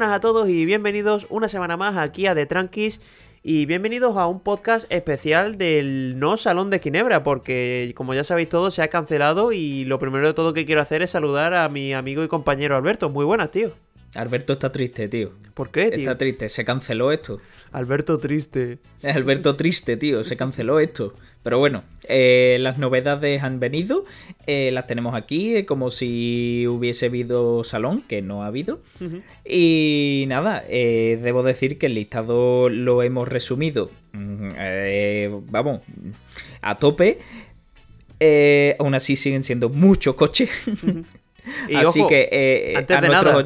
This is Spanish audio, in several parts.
Buenas a todos y bienvenidos una semana más aquí a The Tranquis y bienvenidos a un podcast especial del No Salón de Ginebra porque como ya sabéis todos se ha cancelado y lo primero de todo que quiero hacer es saludar a mi amigo y compañero Alberto. Muy buenas, tío. Alberto está triste, tío. ¿Por qué, tío? Está triste, se canceló esto. Alberto triste. Alberto triste, tío, se canceló esto. Pero bueno, eh, las novedades han venido, eh, las tenemos aquí, eh, como si hubiese habido salón, que no ha habido. Y nada, debo decir que el listado lo hemos resumido, mm, vamos, a tope. aún así siguen siendo muchos coches. así que antes de nada,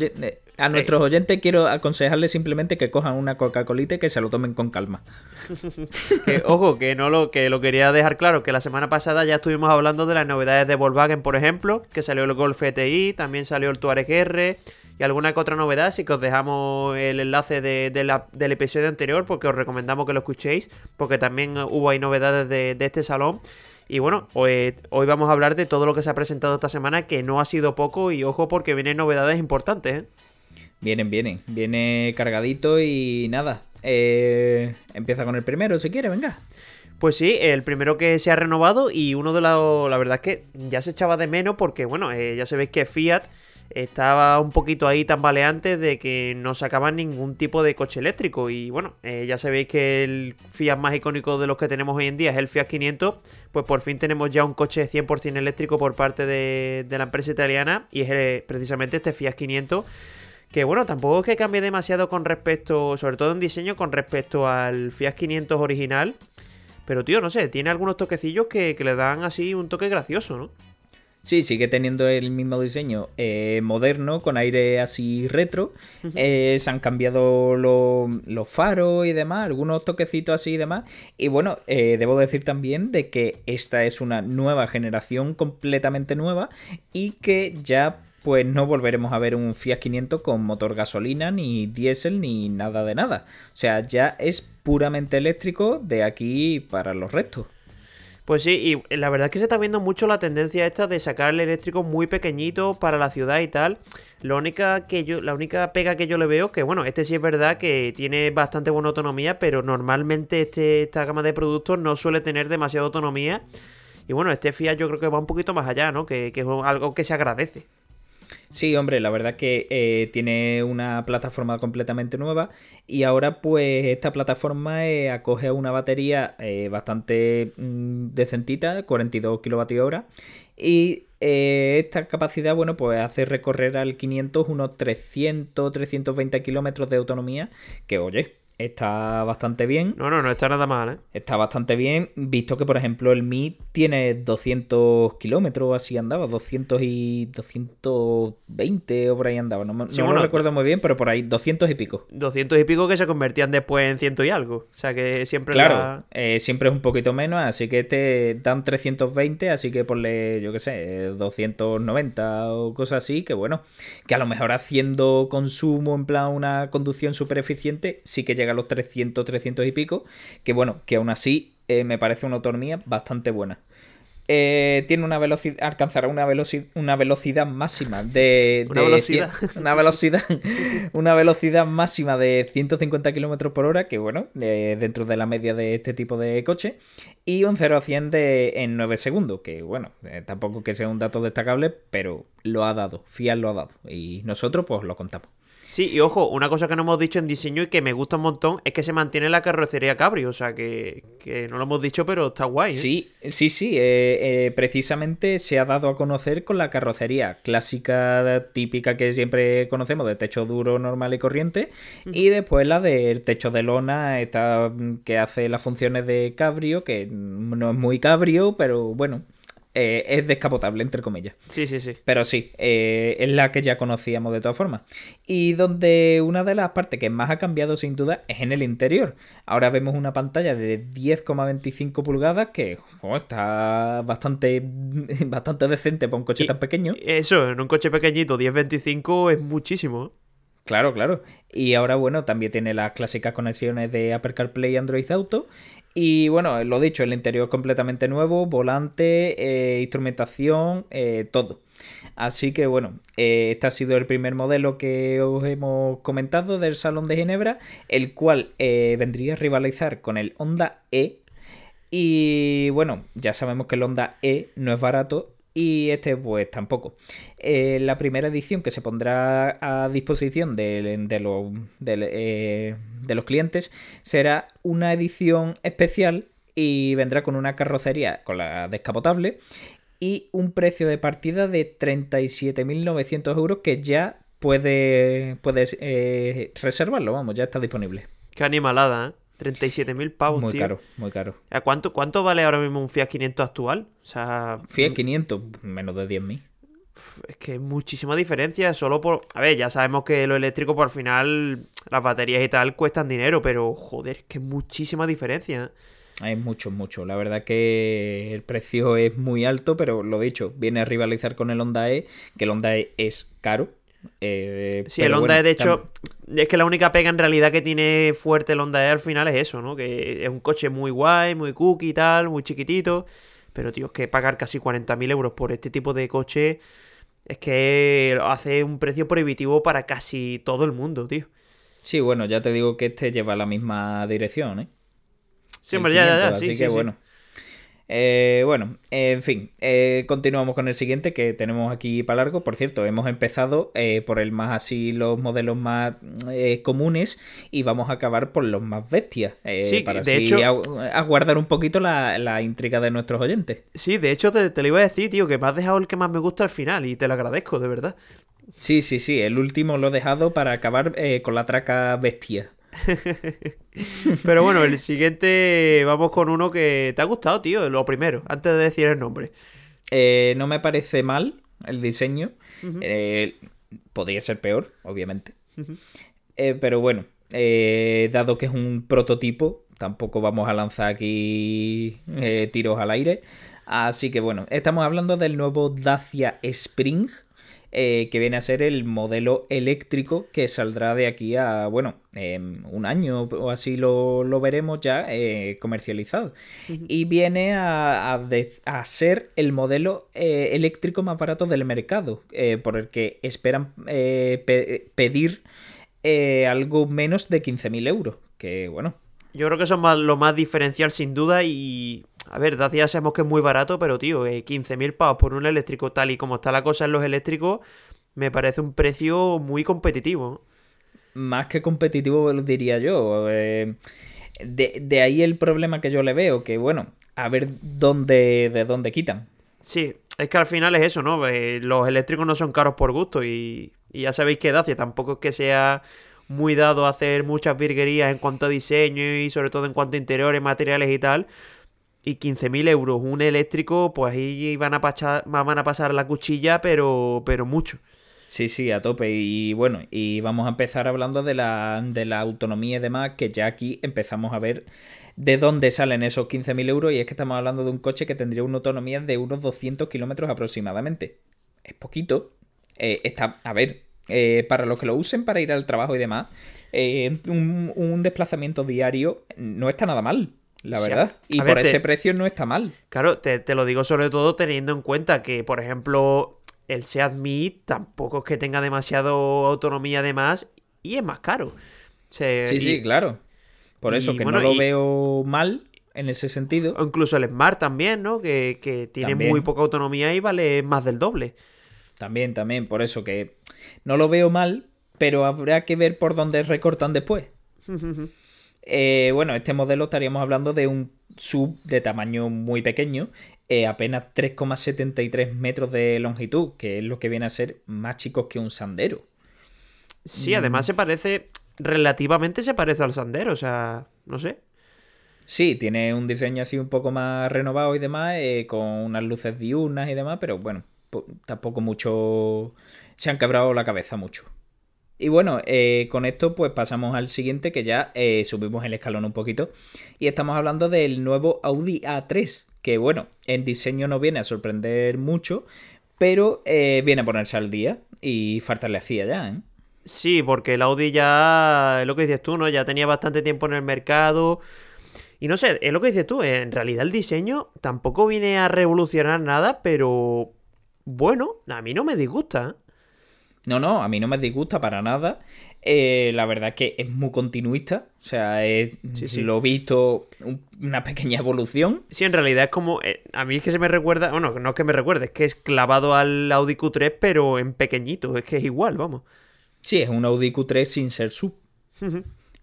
a nuestros oyentes quiero aconsejarles simplemente que cojan una Coca-Cola y que se lo tomen con calma. ojo, que no lo, que lo quería dejar claro, que la semana pasada ya estuvimos hablando de las novedades de Volkswagen, por ejemplo, que salió el Golf GTI, también salió el Touareg R y alguna que otra novedad, así que os dejamos el enlace del episodio anterior porque os recomendamos que lo escuchéis, porque también hubo ahí novedades de, este salón. Y bueno, hoy, hoy, vamos a hablar de todo lo que se ha presentado esta semana, que no ha sido poco, y ojo porque vienen novedades importantes, ¿eh? Vienen, vienen. Viene cargadito y nada. Eh, empieza con el primero, si quiere, venga. Pues sí, el primero que se ha renovado y uno de los... La verdad es que ya se echaba de menos porque, bueno, eh, ya sabéis que Fiat estaba un poquito ahí tambaleante de que no sacaban ningún tipo de coche eléctrico. Y bueno, eh, ya sabéis que el Fiat más icónico de los que tenemos hoy en día es el Fiat 500. Pues por fin tenemos ya un coche 100% eléctrico por parte de, de la empresa italiana y es precisamente este Fiat 500 que bueno, tampoco es que cambie demasiado con respecto, sobre todo en diseño, con respecto al Fiat 500 original. Pero tío, no sé, tiene algunos toquecillos que, le dan así un toque gracioso, ¿no? Sí, sigue teniendo el mismo diseño eh, moderno, con aire así retro. Eh, se han cambiado los faros y demás, algunos toquecitos así y demás. Y bueno, eh, debo decir también de que esta es una nueva generación completamente nueva y que ya pues no volveremos a ver un Fiat 500 con motor gasolina, ni diésel, ni nada de nada. O sea, ya es puramente eléctrico de aquí para los restos. Pues sí, y la verdad es que se está viendo mucho la tendencia esta de sacar el eléctrico muy pequeñito para la ciudad y tal. La única, la única pega que yo le veo, que bueno, este sí es verdad que tiene bastante buena autonomía, pero normalmente este, esta gama de productos no suele tener demasiada autonomía. Y bueno, este Fiat yo creo que va un poquito más allá, ¿no? Que, que es algo que se agradece. Sí, hombre, la verdad que eh, tiene una plataforma completamente nueva y ahora pues esta plataforma eh, acoge una batería eh, bastante mm, decentita, 42 kWh y esta capacidad, bueno, pues hace recorrer al 500 unos 300, 320 kilómetros de autonomía, que oye, está bastante bien. No, no, no está nada mal, ¿eh? Está bastante bien, visto que, por ejemplo, el Mi tiene 200 kilómetros, así andaba, 200 y 220 o por ahí andaba. No, lo recuerdo muy bien, pero por ahí 200 y pico. 200 y pico que se convertían después en ciento y algo. O sea que siempre Claro, eh, siempre es un poquito menos, así que te dan 320, así que ponle, yo qué sé, 290 o cosas así, que bueno, que a lo mejor haciendo consumo en plan una conducción súper eficiente, sí que llega llega a los 300, 300 y pico, que bueno, que aún así eh, me parece una autonomía bastante buena. Eh, tiene una velocidad, alcanzará una, velocidad una velocidad máxima de... una velocidad. Una velocidad, una velocidad máxima de 150 km por hora, que bueno, dentro de la media de este tipo de coche, y un 0 a 100 de, en 9 segundos, que bueno, eh, tampoco que sea un dato destacable, pero lo ha dado, Fiat lo ha dado, y nosotros pues lo contamos. Sí, y ojo, una cosa que no hemos dicho en diseño y que me gusta un montón es que se mantiene la carrocería Cabrio, o sea que, no lo hemos dicho, pero está guay. ¿eh? Sí, sí, sí, eh, eh, precisamente se ha dado a conocer con la carrocería clásica, típica que siempre conocemos, de techo duro, normal y corriente, y después la del techo de lona, esta que hace las funciones de Cabrio, que no es muy Cabrio, pero bueno, eh, es descapotable, entre comillas. Sí, sí, sí. Pero sí, eh, es la que ya conocíamos de todas formas. Y donde una de las partes que más ha cambiado sin duda es en el interior. Ahora vemos una pantalla de 10,25 pulgadas que está bastante, bastante decente para un coche tan pequeño. Eso, en un coche pequeñito, 10,25 es muchísimo. Claro, claro. Y ahora, bueno, también tiene las clásicas conexiones de Apple CarPlay y Android Auto. Y bueno, lo dicho, el interior completamente nuevo, volante, eh, instrumentación, eh, todo. Así que bueno, eh, este ha sido el primer modelo que os hemos comentado del Salón de Ginebra, el cual vendría a rivalizar con el Honda E. Y bueno, ya sabemos que el Honda E no es barato y este pues tampoco. Eh, la primera edición que se pondrá a disposición de, eh, de, los clientes será una edición especial y vendrá con una carrocería con la descapotable y un precio de partida de 37.900 euros que ya puede, puedes eh, reservarlo, vamos, ya está disponible. Qué animalada, ¿eh? 37.000 pavos, muy caro, muy caro. ¿A cuánto, cuánto vale ahora mismo un Fiat 500 actual? O sea... Fiat 500, menos de 10.000. Es que es muchísima diferencia solo por... A ver, ya sabemos que lo eléctrico por final, las baterías y tal cuestan dinero, pero joder, es que es muchísima diferencia. Es mucho, mucho. La verdad que el precio es muy alto, pero lo dicho, viene a rivalizar con el Honda E, que el Honda E es caro, eh, sí, el Honda E, de hecho, es que la única pega en realidad que tiene fuerte el Honda E al final es eso, ¿no? Que es un coche muy guay, muy cookie y tal, muy chiquitito. Pero, tío, es que pagar casi 40.000 euros por este tipo de coche es que hace un precio prohibitivo para casi todo el mundo, tío. Sí, bueno, ya te digo que este lleva la misma dirección, ¿eh? Sí, hombre, ya, ya, ya, sí, así que bueno. Eh, bueno, en fin, eh, continuamos con el siguiente que tenemos aquí para largo. Por cierto, hemos empezado eh, por el más así, los modelos más comunes y vamos a acabar por los más bestias. sí, para de hecho, aguardar un poquito la, intriga de nuestros oyentes. Sí, de hecho te, te, lo iba a decir, tío, que me has dejado el que más me gusta al final y te lo agradezco, de verdad. Sí, sí, sí, el último lo he dejado para acabar con la traca bestia. Pero bueno, el siguiente vamos con uno que te ha gustado, tío, lo primero, antes de decir el nombre. Eh, no me parece mal el diseño. Eh, podría ser peor, obviamente. Eh, pero bueno, dado que es un prototipo, tampoco vamos a lanzar aquí tiros al aire. Así que bueno, estamos hablando del nuevo Dacia Spring eh, que viene a ser el modelo eléctrico que saldrá de aquí a, bueno, un año o así lo, veremos ya eh, comercializado. Y viene a, a, ser el modelo eh, eléctrico más barato del mercado, por el que esperan pedir algo menos de 15.000 euros, que bueno. Yo creo que eso es lo más diferencial sin duda y a ver, Dacia sabemos que es muy barato, pero tío, 15.000 eh, pavos por un eléctrico tal y como está la cosa en los eléctricos, me parece un precio muy competitivo. Más que competitivo, lo diría yo. Eh, de, ahí el problema que yo le veo, que bueno, a ver dónde, de dónde quitan. Sí, es que al final es eso, ¿no? Eh, los eléctricos no son caros por gusto y, y ya sabéis que Dacia tampoco es que sea muy dado a hacer muchas virguerías en cuanto a diseño y sobre todo en cuanto a interiores, materiales y tal y 15.000 euros un eléctrico, pues ahí van a, pasar, van a pasar la cuchilla, pero, pero mucho. Sí, sí, a tope. Y bueno, y vamos a empezar hablando de la, de la autonomía y demás, que ya aquí empezamos a ver de dónde salen esos 15.000 euros. Y es que estamos hablando de un coche que tendría una autonomía de unos 200 kilómetros aproximadamente. Es poquito. Eh, está, a ver, eh, para los que lo usen para ir al trabajo y demás, eh, un, un desplazamiento diario no está nada mal la verdad. y por ese precio no está mal. Claro, te, lo digo sobre todo teniendo en cuenta que, por ejemplo, el Seat Mii tampoco es que tenga demasiado autonomía de más y es más caro. sí, sí, claro. Por eso que no lo veo mal en ese sentido. O incluso el Smart también, ¿no? Que, tiene muy poca autonomía y vale más del doble. También, también, por eso que no lo veo mal, pero habrá que ver por dónde recortan después. Eh, bueno, este modelo estaríamos hablando de un sub de tamaño muy pequeño, eh, apenas 3,73 metros de longitud, que es lo que viene a ser más chico que un sandero. Sí, además mm. se parece, relativamente se parece al sandero, o sea, no sé. Sí, tiene un diseño así un poco más renovado y demás, eh, con unas luces diurnas y demás, pero bueno, tampoco mucho... Se han quebrado la cabeza mucho. Y bueno, eh, con esto pues pasamos al siguiente que ya eh, subimos el escalón un poquito. Y estamos hablando del nuevo Audi A3, que bueno, en diseño no viene a sorprender mucho, pero eh, viene a ponerse al día y falta le hacía ya, ¿eh? Sí, porque el Audi ya, es lo que dices tú, ¿no? Ya tenía bastante tiempo en el mercado. Y no sé, es lo que dices tú, en realidad el diseño tampoco viene a revolucionar nada, pero bueno, a mí no me disgusta. No, no, a mí no me disgusta para nada. Eh, la verdad es que es muy continuista. O sea, es, lo he visto una pequeña evolución. Sí, en realidad es como. Eh, a mí es que se me recuerda. Bueno, no es que me recuerde, es que es clavado al Audi Q3, pero en pequeñito. Es que es igual, vamos. Sí, es un Audi Q3 sin ser sub.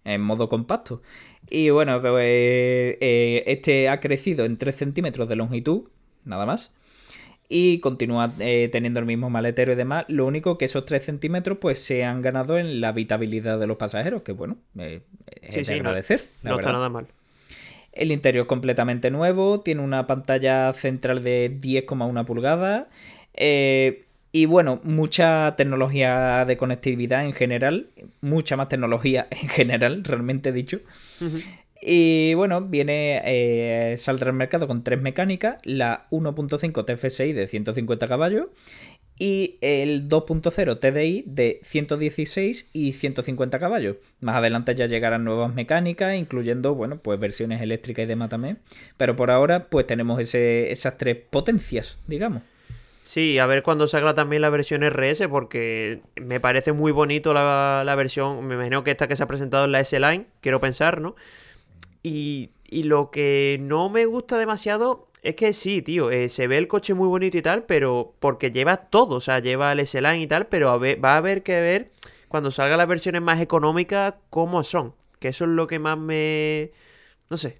en modo compacto. Y bueno, pues, eh, este ha crecido en 3 centímetros de longitud, nada más y continúa eh, teniendo el mismo maletero y demás. Lo único que esos 3 centímetros pues se han ganado en la habitabilidad de los pasajeros, que bueno, eh, es de agradecer. No, está nada mal. El interior es completamente nuevo, tiene una pantalla central de 10,1 pulgadas. Eh, y bueno, mucha tecnología de conectividad en general, mucha más tecnología en general, realmente dicho. Y bueno, viene, eh, saldrá al mercado con tres mecánicas, la 1.5 TFSI de 150 caballos y el 2.0 TDI de 116 y 150 caballos. Más adelante ya llegarán nuevas mecánicas, incluyendo, bueno, pues versiones eléctricas y demás también. Pero por ahora, pues tenemos esas tres potencias, digamos. Sí, a ver cuando salga también la versión RS, porque me parece muy bonito la, la versión. Me imagino que esta que se ha presentado en la S-Line, quiero pensar, ¿no? Y, lo que no me gusta demasiado es que sí, tío, eh, se ve el coche muy bonito y tal, pero porque lleva todo, o sea, lleva el S-Line y tal, pero va a haber que ver cuando salgan las versiones más económicas cómo son. Que eso es lo que más me... No sé.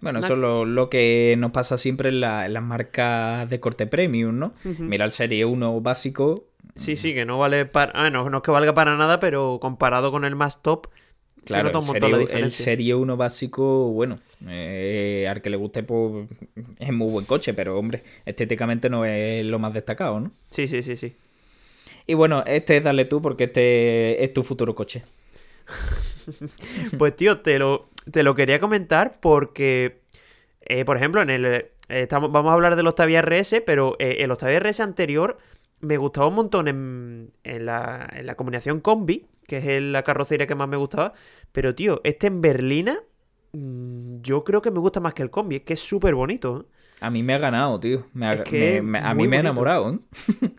Bueno, eso es lo, que nos pasa siempre en, las marcas de corte premium, ¿no? Mira el Serie 1 básico. Sí, sí, que no vale para... Ah, no, no es que valga para nada, pero comparado con el más top Claro, el, serie, 1 básico, bueno, eh, al que le guste, pues es muy buen coche, pero hombre, estéticamente no es lo más destacado, ¿no? Sí, sí, sí, sí. Y bueno, este es dale tú porque este es tu futuro coche. pues tío, te lo, te lo quería comentar porque, eh, por ejemplo, en el eh, estamos, vamos a hablar del Octavia RS, pero el Octavia RS anterior me gustaba un montón en, en, la, en la combinación combi, que es la carrocería que más me gustaba. Pero, tío, este en Berlina, mm, yo creo que me gusta más que el combi. Es que es súper bonito. ¿eh? A mí me ha ganado, tío. a mí me ha enamorado. ¿eh?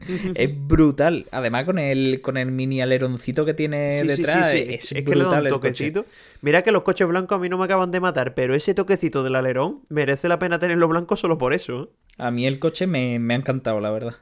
es brutal. Además, con el, con el mini aleroncito que tiene detrás, es, es, que le da un toquecito. Mira que los coches blancos a mí no me acaban de matar, pero ese toquecito del alerón merece la pena tenerlo blanco solo por eso. ¿eh? A mí el coche me, me ha encantado, la verdad.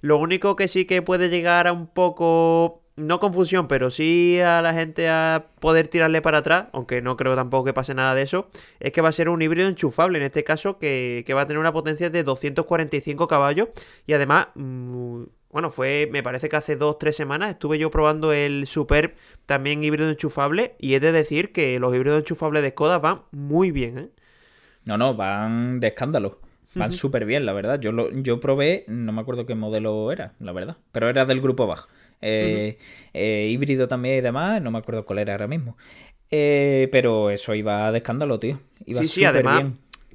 Lo único que sí que puede llegar a un poco no confusión, pero sí a la gente a poder tirarle para atrás, aunque no creo tampoco que pase nada de eso, es que va a ser un híbrido enchufable, en este caso, que, va a tener una potencia de 245 caballos y además, mm, bueno, fue, me parece que hace 2-3 semanas estuve yo probando el Superb también híbrido enchufable y he de decir que los híbridos enchufables de Skoda van muy bien, ¿eh? No, no, van de escándalo. Van súper bien, la verdad. Yo, lo, yo probé, no me acuerdo qué modelo era, la verdad. Pero era del grupo Bach. Eh, eh, híbrido también y demás, no me acuerdo cuál era ahora mismo. Eh, pero eso iba de escándalo, tío. Iba sí, sí, además.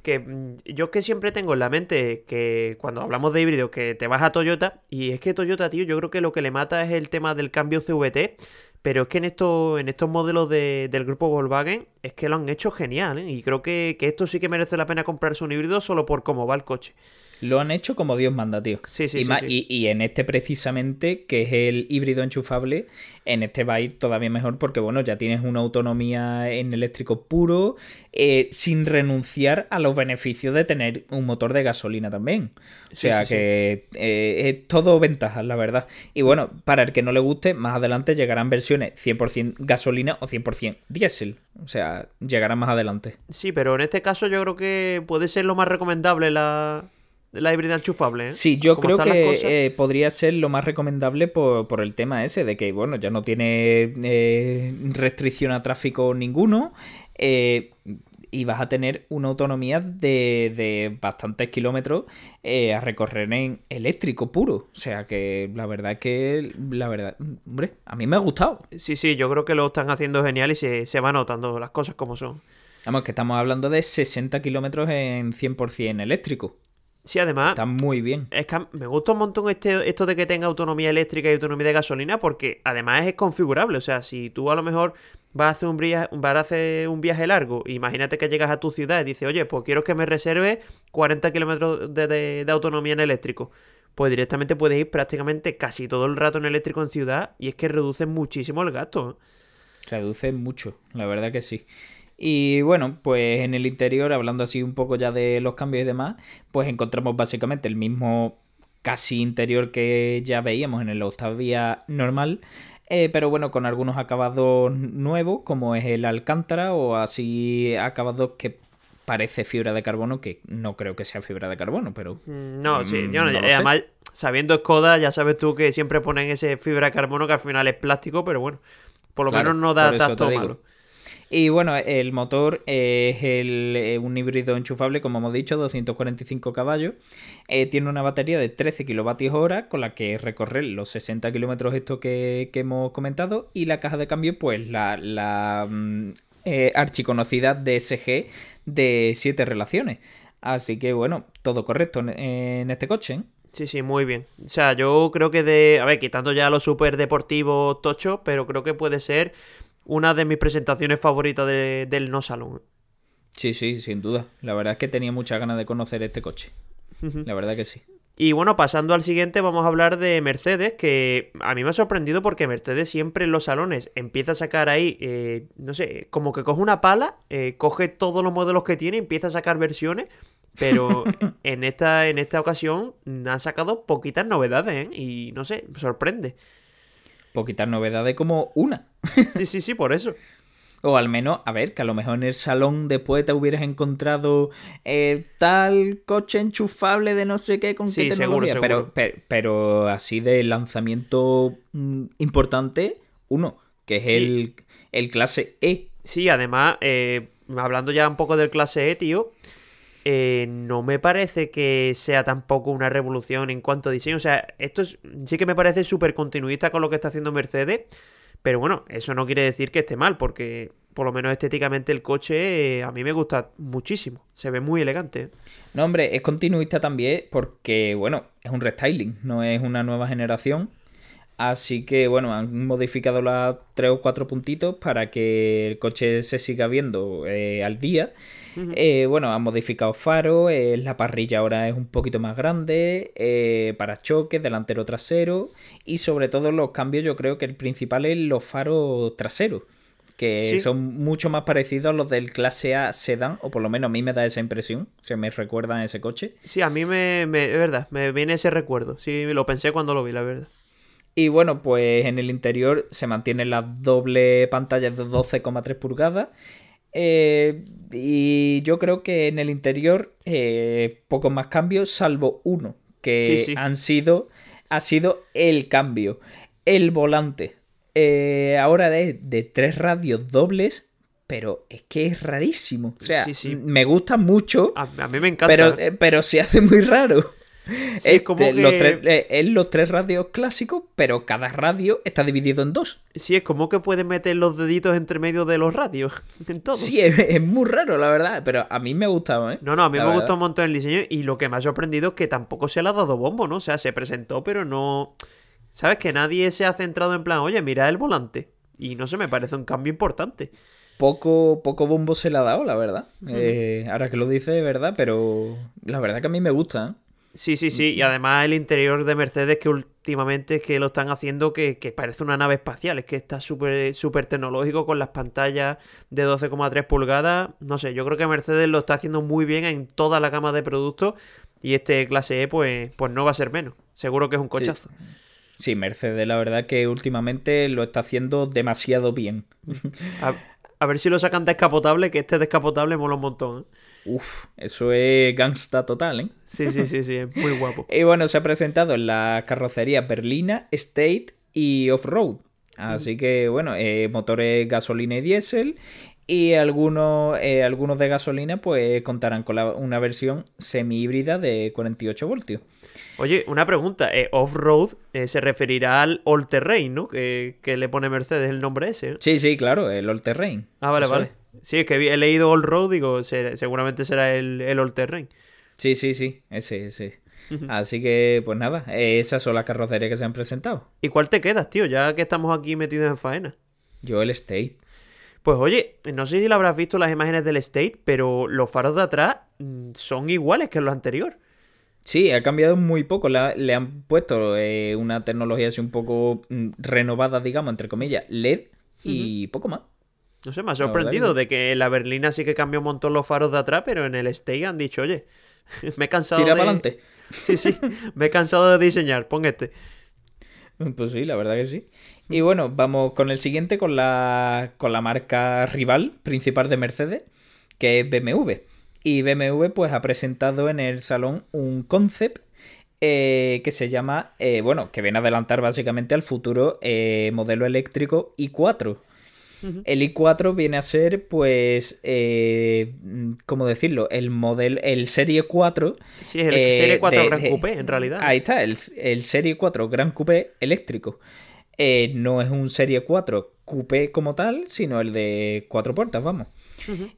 Que mm, yo que siempre tengo en la mente que cuando hablamos de híbrido que te vas a Toyota y es que Toyota, tío, yo creo que lo que le mata es el tema del cambio CVT, pero es que en estos, en estos modelos del grupo Volkswagen es que lo han hecho genial, y creo que, que esto sí que merece la pena comprarse un híbrido solo por cómo va el coche. Lo han hecho como Dios manda, tío. Sí, sí, y, sí, Y, en este precisamente, que es el híbrido enchufable, en este va a ir todavía mejor porque, bueno, ya tienes una autonomía en eléctrico puro, eh, sin renunciar a los beneficios de tener un motor de gasolina también. O sea que eh, es todo ventajas, la verdad. Y bueno, para el que no le guste, más adelante llegarán versiones 100% gasolina o 100% diésel. O sea, llegarán más adelante. Sí, pero en este caso yo creo que puede ser lo más recomendable la la híbrida enchufable. ¿eh? Sí, yo creo que eh, podría ser lo más recomendable por, el tema ese, de que, bueno, ya no tiene eh, restricción a tráfico ninguno. Y vas a tener una autonomía de, de bastantes kilómetros a recorrer en eléctrico puro. O sea que la verdad que, la verdad, hombre, a mí me ha gustado. Sí, sí, yo creo que lo están haciendo genial y se, se va notando las cosas como son. Vamos, que estamos hablando de 60 kilómetros en 100% eléctrico. Sí, además. Está muy bien. Es que me gusta un montón este, esto de que tenga autonomía eléctrica y autonomía de gasolina, porque además es configurable. O sea, si tú a lo mejor vas a hacer un, viaje, vas a hacer un viaje largo, imagínate que llegas a tu ciudad y dices, oye, pues quiero que me reserve 40 kilómetros de, de, de autonomía en eléctrico pues directamente puedes ir prácticamente casi todo el rato en eléctrico en ciudad y es que reduce muchísimo el gasto. ¿eh? Reduce mucho, la verdad que sí. Y bueno, pues en el interior, hablando así un poco ya de los cambios y demás, pues encontramos básicamente el mismo casi interior que ya veíamos en el Octavia normal, eh, pero bueno, con algunos acabados nuevos, como es el Alcántara o así acabados que parece fibra de carbono, que no creo que sea fibra de carbono, pero... Mm, no, sí, yo no, no además, sabiendo Skoda, ya sabes tú que siempre ponen ese fibra de carbono que al final es plástico, pero bueno, por lo menos no da tacto malo. Y bueno, el motor es el, eh, un híbrido enchufable, como hemos dicho, 245 caballos. Eh, tiene una batería de 13 kWh con la que recorrer los 60 kilómetros esto que, que, hemos comentado. Y la caja de cambio, pues la, la mm, eh, archiconocida DSG de 7 relaciones. Así que bueno, todo correcto en, en este coche. ¿eh? Sí, sí, muy bien. O sea, yo creo que de. A ver, quitando ya los super deportivos tochos, pero creo que puede ser una de mis presentaciones favoritas de, del No Salón. Sí, sí, sin duda. La verdad es que tenía muchas ganas de conocer este coche. La verdad que sí. Y bueno, pasando al siguiente, vamos a hablar de Mercedes, que a mí me ha sorprendido porque Mercedes siempre en los salones empieza a sacar ahí, eh, no sé, como que coge una pala, eh, coge todos los modelos que tiene, empieza a sacar versiones, pero en esta, en esta ocasión han sacado poquitas novedades, ¿eh? Y no sé, sorprende. Poquitas novedades como una. sí, sí, sí, por eso. O al menos, a ver, que a lo mejor en el salón después te hubieras encontrado eh, tal coche enchufable de no sé qué con sí, qué tecnología. Seguro, seguro. Pero, pero, pero, así de lanzamiento mm, importante, uno, que es sí. el, el clase E. Sí, además, eh, hablando ya un poco del clase E, tío, eh, no me parece que sea tampoco una revolución en cuanto a diseño. O sea, esto es, sí que me parece súper continuista con lo que está haciendo Mercedes. Pero bueno, eso no quiere decir que esté mal, porque por lo menos estéticamente el coche eh, a mí me gusta muchísimo. Se ve muy elegante. No, hombre, es continuista también porque, bueno, es un restyling, no es una nueva generación. Así que, bueno, han modificado las tres o cuatro puntitos para que el coche se siga viendo eh, al día. Uh -huh. eh, bueno, han modificado faro, eh, la parrilla ahora es un poquito más grande, eh, para choques, delantero trasero y sobre todo los cambios yo creo que el principal es los faros traseros que sí. son mucho más parecidos a los del clase A sedán, o por lo menos a mí me da esa impresión, se me recuerda a ese coche. Sí, a mí me, me, es verdad, me viene ese recuerdo, sí, lo pensé cuando lo vi, la verdad. Y bueno, pues en el interior se mantiene la doble pantalla de 12,3 pulgadas. Eh, y yo creo que en el interior eh, pocos más cambios, salvo uno, que sí, sí. han sido, ha sido el cambio. El volante. Eh, ahora es de tres radios dobles, pero es que es rarísimo. O sea, sí, me gusta mucho. A, a, mí me encanta. Pero, eh, pero se hace muy raro. Sí, este, es como que... los, tres, eh, es los tres radios clásicos, pero cada radio está dividido en dos. Sí, es como que puedes meter los deditos entre medio de los radios. En todo. Sí, es, es, muy raro, la verdad. Pero a mí me ha gustado, ¿eh? No, no, a mí la me verdad. gustó un montón el diseño. Y lo que me ha sorprendido es que tampoco se le ha dado bombo, ¿no? O sea, se presentó, pero no. ¿Sabes? Que nadie se ha centrado en plan, oye, mira el volante. Y no sé, me parece un cambio importante. Poco, poco bombo se le ha dado, la verdad. Eh, ahora que lo dice, de verdad, pero la verdad que a mí me gusta, ¿eh? Sí, sí, sí. Y además el interior de Mercedes que últimamente es que lo están haciendo que, que parece una nave espacial. Es que está súper súper tecnológico con las pantallas de 12,3 pulgadas. No sé, yo creo que Mercedes lo está haciendo muy bien en toda la gama de productos. Y este clase E pues, pues no va a ser menos. Seguro que es un cochazo. Sí. Sí, Mercedes, la verdad que últimamente lo está haciendo demasiado bien. A, a ver si lo sacan descapotable, que este descapotable mola un montón. ¿eh? Uf, eso es gangsta total, ¿eh? Sí, sí, sí, sí, es muy guapo. y bueno, se ha presentado en la carrocería berlina, State y Off-Road. Así que bueno, eh, motores gasolina y diésel. Y algunos, eh, algunos de gasolina pues contarán con la, una versión semi-híbrida de 48 voltios. Oye, una pregunta. Eh, Off-road eh, se referirá al all terrain, ¿no? Que, que, le pone Mercedes el nombre ese. ¿no? Sí, sí, claro, el all terrain. Ah, vale, Eso vale. Es. Sí, es que he leído all road, digo, se, seguramente será el, el all terrain. Sí, sí, sí, ese, ese. Así que, pues nada, esas son las carrocerías que se han presentado. ¿Y cuál te quedas, tío? Ya que estamos aquí metidos en faena. Yo el State. Pues oye, no sé si lo habrás visto las imágenes del State, pero los faros de atrás mm, son iguales que los anteriores. Sí, ha cambiado muy poco. Le, han puesto eh, una tecnología así un poco mm, renovada, digamos, entre comillas, LED y poco más. No sé, me ha sorprendido de que la berlina sí que cambió un montón los faros de atrás, pero en el Stay han dicho, oye, me he cansado Tira de... para adelante. Sí, sí, me he cansado de diseñar, pon este. Pues sí, la verdad que sí. Y bueno, vamos con el siguiente, con la, con la marca rival principal de Mercedes, que es BMW. Y BMW pues ha presentado en el salón un concept eh, que se llama, eh, bueno, que viene a adelantar básicamente al futuro eh, modelo eléctrico i4. El i4 viene a ser, pues, ¿cómo decirlo? El modelo, el Serie 4. Sí, el Serie 4 Gran Coupé, en realidad. Ahí está, el, Serie 4 Gran Coupé eléctrico. no es un Serie 4 Coupé como tal, sino el de cuatro puertas, vamos.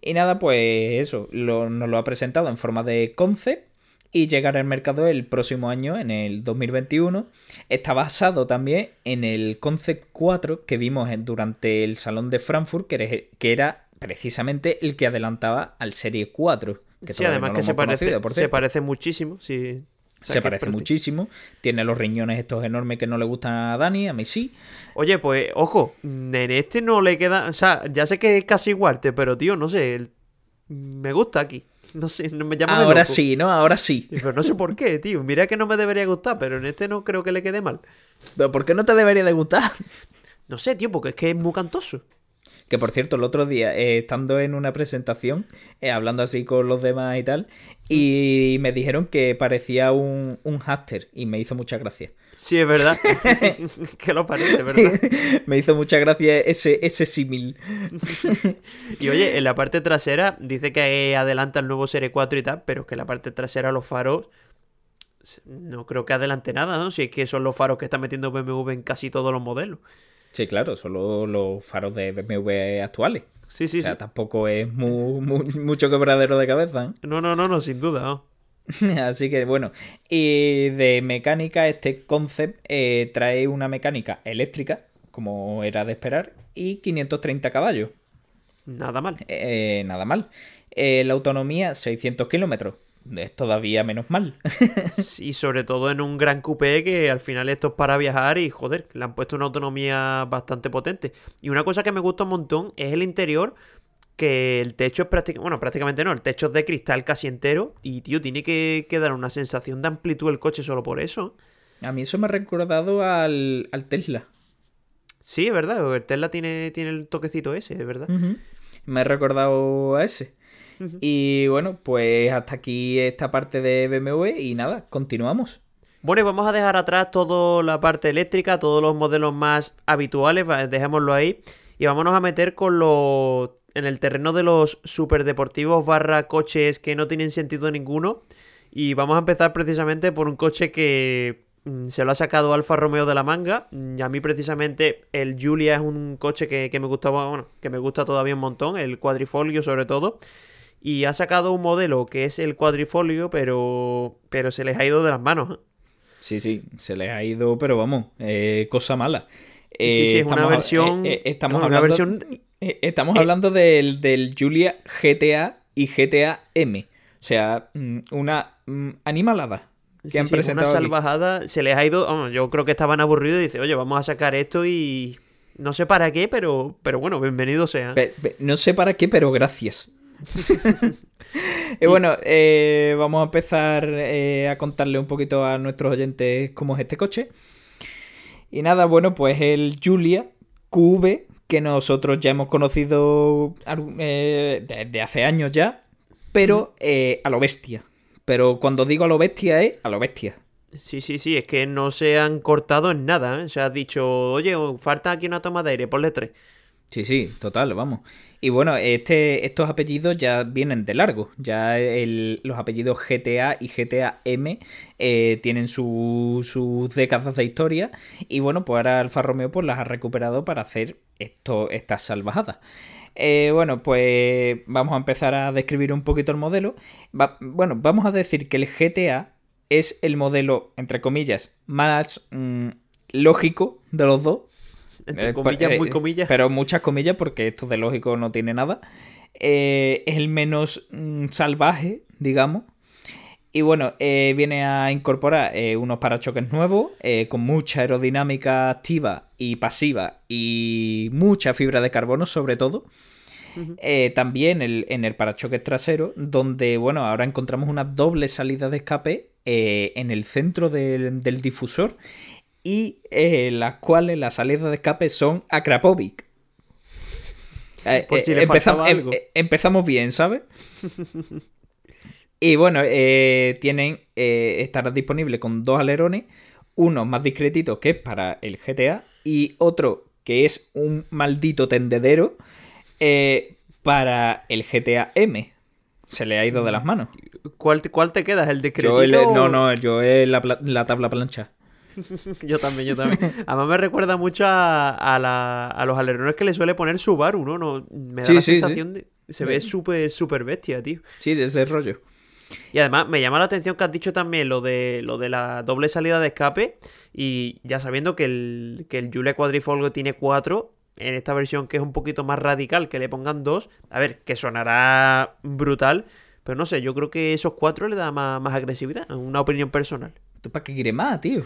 Y nada, pues eso, nos lo ha presentado en forma de concept y llegar al mercado el próximo año, en el 2021. Está basado también en el Concept 4 que vimos durante el Salón de Frankfurt, que era, precisamente el que adelantaba al Serie 4. Que sí, además que se parece, se parece muchísimo, se parece muchísimo. Tiene los riñones estos enormes que no le gustan a Dani, a mí sí. Oye, pues, ojo, en este no le queda. O sea, ya sé que es casi igual, pero tío, no sé. Me gusta aquí. No sé, no me llama Ahora sí, ¿no? Ahora sí. Pero no sé por qué, tío. Mira que no me debería gustar, pero en este no creo que le quede mal. ¿Pero por qué no te debería de gustar? No sé, tío, porque es que es muy cantoso. Que por cierto, el otro día, eh, estando en una presentación, eh, hablando así con los demás y tal, y me dijeron que parecía un, un y me hizo mucha gracia. Sí, es verdad. que lo parece, ¿verdad? Me hizo mucha gracia ese, ese símil. y oye, en la parte trasera dice que adelanta el nuevo Serie 4 y tal, pero es que en la parte trasera los faros no creo que adelante nada, ¿no? Si es que son los faros que está metiendo BMW en casi todos los modelos. Sí, claro, son los, faros de BMW actuales. Sí, sí, o sea, tampoco es mucho quebradero de cabeza. ¿eh? No, no, no, no, sin duda. ¿no? Así que bueno, y de mecánica este concept eh, trae una mecánica eléctrica, como era de esperar, y 530 caballos. Nada mal. Eh, nada mal. Eh, la autonomía 600 kilómetros. Es todavía menos mal. y sobre todo en un gran coupé que al final esto es para viajar y joder, le han puesto una autonomía bastante potente. Y una cosa que me gusta un montón es el interior que el techo es prácticamente, bueno, prácticamente no, el techo es de cristal casi entero y, tío, tiene que, dar una sensación de amplitud el coche solo por eso. A mí eso me ha recordado al, Tesla. Sí, es verdad, el Tesla tiene, tiene el toquecito ese, es verdad. Me ha recordado a ese. Y bueno, pues hasta aquí esta parte de BMW y nada, continuamos. Bueno, y vamos a dejar atrás toda la parte eléctrica, todos los modelos más habituales, dejémoslo ahí. Y vámonos a meter con los en el terreno de los superdeportivos barra coches que no tienen sentido ninguno. Y vamos a empezar precisamente por un coche que mm, se lo ha sacado Alfa Romeo de la manga. Y a mí precisamente el Giulia es un coche que, me gustaba, bueno, que me gusta todavía un montón, el cuadrifolio sobre todo. Y ha sacado un modelo que es el cuadrifolio, pero, pero se les ha ido de las manos. ¿eh? Sí, sí, se les ha ido, pero vamos, eh, cosa mala. sí, sí, es una versión. estamos una versión eh, estamos hablando del, del, Julia GTA y GTA M. O sea, mm, una mm, animalada que han presentado. Una salvajada. Se les ha ido. yo creo que estaban aburridos y dicen, oye, vamos a sacar esto y. No sé para qué, pero, pero bueno, bienvenido sea. no sé para qué, pero gracias. y bueno, eh, vamos a empezar eh, a contarle un poquito a nuestros oyentes cómo es este coche. Y nada, bueno, pues el Julia QV que nosotros ya hemos conocido eh, desde hace años ya, pero eh, a lo bestia. Pero cuando digo a lo bestia es a lo bestia. Sí, sí, sí, es que no se han cortado en nada. Se ha dicho, oye, falta aquí una toma de aire, ponle tres. Sí, sí, total, vamos. Y bueno, este, estos apellidos ya vienen de largo. Ya los apellidos GTA y GTA M eh, tienen sus décadas de historia. Y bueno, pues ahora Alfa Romeo pues, las ha recuperado para hacer esto, estas salvajadas. Eh, bueno, pues vamos a empezar a describir un poquito el modelo. Bueno, vamos a decir que el GTA es el modelo, entre comillas, más mm, lógico de los dos. Entre Eh, comillas, eh, muy comillas. Pero muchas comillas, porque esto de lógico no tiene nada. Eh, es el menos mm, salvaje, digamos. Y bueno, viene a incorporar unos parachoques nuevos, con mucha aerodinámica activa y pasiva y mucha fibra de carbono sobre todo. Eh, también el- en el parachoques trasero, donde, bueno, ahora encontramos una doble salida de escape eh, en el centro del, del difusor y eh, las cuales las salidas de escape son a Krapovic. Eh, Por eh, le faltaba em- algo. empezamos bien, ¿sabes? y bueno, tienen estará disponible con dos alerones, uno más discretito que es para el GTA y otro que es un maldito tendedero para el GTA M. Se le ha ido de las manos. ¿Cuál te, cuál te quedas? ¿El discretito? Yo el- no, no, yo es la, la tabla plancha. Yo también, yo también. Además me recuerda mucho a, a la- a los alerones que le suele poner Subaru, ¿no? no me da Sí, la sí, sí. sensación de... Se ve súper, súper bestia, tío. Sí, de ese rollo. Y además me llama la atención que has dicho también lo de lo de la doble salida de escape. Y ya sabiendo que el, que el Julia Quadrifoglio tiene cuatro, en esta versión que es un poquito más radical, que le pongan dos. A ver, que sonará brutal. Pero no sé, yo creo que esos cuatro le da más, más agresividad. Una opinión personal. ¿Tú para qué quieres más, tío?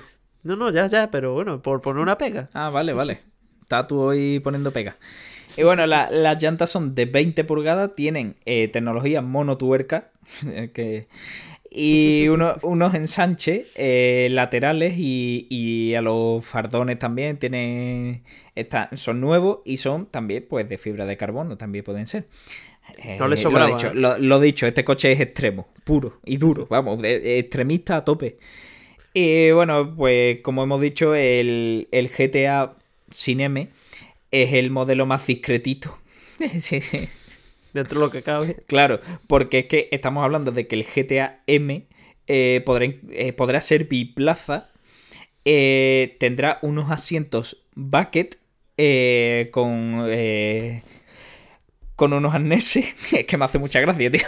No, no, ya, ya, pero bueno, por poner una pega. Ah, vale, vale. Está tú hoy poniendo pega. Y bueno, la- las llantas son de 20 pulgadas, tienen eh, tecnología monotuerca que, y uno- unos ensanches eh, laterales y, y a los fardones también tienen están, son nuevos y son también pues de fibra de carbono, también pueden ser. No le Eh, sobraba, Lo dicho, ¿eh? lo- lo dicho, este coche es extremo, puro y duro, vamos, extremista a tope. Y bueno, pues como hemos dicho, el, el GTA sin M es el modelo más discretito. sí, sí. Dentro de lo que cabe. Claro, porque es que estamos hablando de que el GTA M eh, podrá, eh, podrá ser biplaza, eh, tendrá unos asientos bucket eh, con... con unos arneses, es que me hace mucha gracia, tío.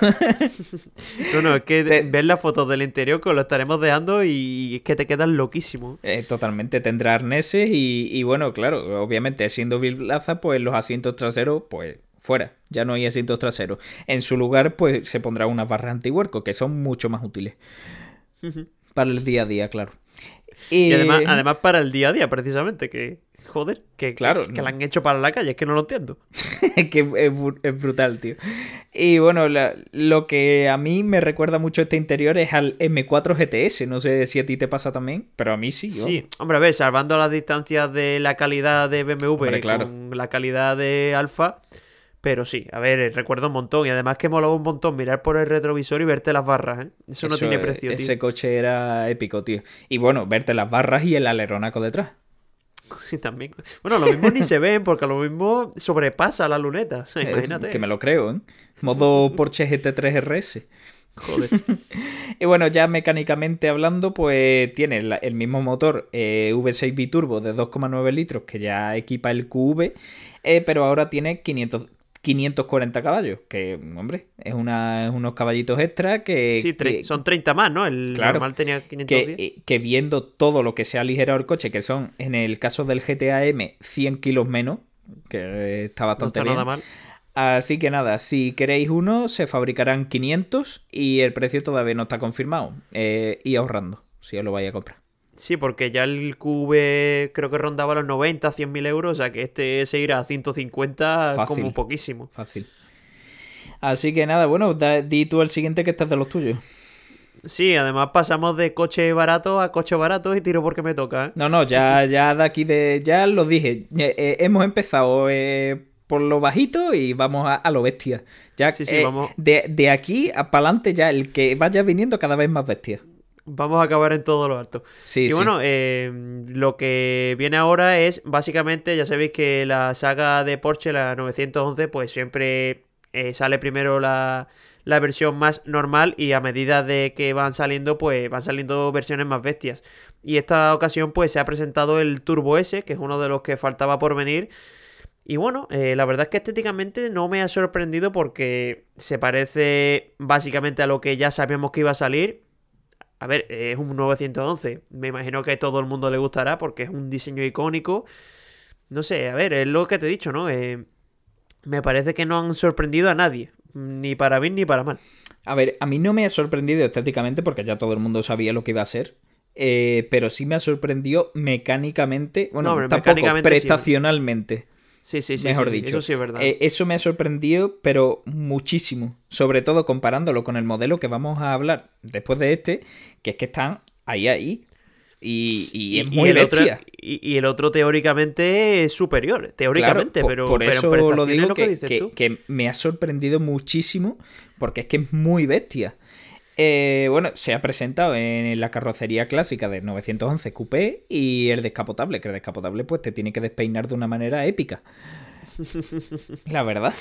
No, no, es que Te- ver las fotos del interior que lo estaremos dejando y es que te quedas loquísimo. Eh, totalmente tendrá arneses y, y bueno, claro, obviamente siendo biplaza, pues los asientos traseros, pues fuera, ya no hay asientos traseros. En su lugar, pues se pondrá unas barras antihuerco, que son mucho más útiles para el día a día, claro. Y además, además para el día a día, precisamente, que joder, que, Claro, que, no. la han hecho para la calle, es que no lo entiendo. que es, brutal, tío. Y bueno, la- lo que a mí me recuerda mucho este interior es al M4 GTS. No sé si a ti te pasa también, pero a mí sí. yo- Sí, hombre, a ver, salvando las distancias de la calidad de BMW Hombre, claro. con la calidad de Alfa, pero sí, a ver, eh, recuerdo un montón y además que molaba un montón mirar por el retrovisor y verte las barras, ¿eh? Eso, no tiene eh, precio, tío. Ese coche era épico, tío. Y bueno, verte las barras y el aleronaco detrás. Sí, también. Bueno, lo mismo ni se ven porque lo mismo sobrepasa la luneta, o sea, Eh, imagínate. Que me lo creo, ¿eh? Modo Porsche GT3 RS. Joder. Y bueno, ya mecánicamente hablando, pues tiene la- el mismo motor eh, V6 biturbo de 2,9 litros que ya equipa el QV, eh, pero ahora tiene 500, 540 caballos, que, hombre, es, una, es unos caballitos extra que... Sí, que- son 30 más, ¿no? El Claro. normal tenía 510. que, eh, que viendo todo lo que se ha aligerado el coche, que son en el caso del GTA M 100 kilos menos, que eh, está no bastante está bien. nada mal. Así que nada, si queréis uno, se fabricarán 500 y el precio todavía no está confirmado. Eh, y ahorrando, si os lo vais a comprar. Sí, porque ya el QV creo que rondaba los 90, 100 mil euros, o sea que este se irá a 150 Fácil. como poquísimo. Fácil. Así que nada, bueno, da- di tú el siguiente que estás de los tuyos. Sí, además pasamos de coche barato a coche barato y tiro porque me toca. ¿eh? No, no, ya, ya de aquí de. Ya lo dije. eh, eh, hemos empezado eh, por lo bajito y vamos a, a lo bestia. Ya Sí, sí, eh, vamos. de, de aquí para adelante, ya el que vaya viniendo cada vez más bestia. Vamos a acabar en todo lo alto. Sí, y sí. bueno, eh, lo que viene ahora es básicamente, ya sabéis que la saga de Porsche, la 911, pues siempre eh, sale primero la, la versión más normal y a medida de que van saliendo, pues van saliendo versiones más bestias. Y esta ocasión, pues se ha presentado el Turbo S, que es uno de los que faltaba por venir. Y bueno, eh, la verdad es que estéticamente no me ha sorprendido porque se parece básicamente a lo que ya sabíamos que iba a salir. A ver, es un 911. Me imagino que a todo el mundo le gustará porque es un diseño icónico. No sé, a ver, es lo que te he dicho, ¿no? Eh, me parece que no han sorprendido a nadie. Ni para bien ni para mal. A ver, a mí no me ha sorprendido estéticamente porque ya todo el mundo sabía lo que iba a ser. Eh, pero sí me ha sorprendido mecánicamente. Bueno, No, hombre, tampoco, mecánicamente prestacionalmente. Sí, sí, sí. mejor sí, sí, dicho. Eso sí es verdad. Eh, eso me ha sorprendido, pero muchísimo. Sobre todo comparándolo con el modelo que vamos a hablar después de este, que es que están ahí, ahí. Y, y es muy el otro, bestia. y, y el otro teóricamente es superior. Teóricamente, Claro, pero, por pero eso lo digo lo que, que, dices que- tú. que me ha sorprendido muchísimo porque es que es muy bestia. Eh, bueno, se ha presentado en la carrocería clásica del 911 Coupé y el descapotable, que el descapotable pues te tiene que despeinar de una manera épica. La verdad.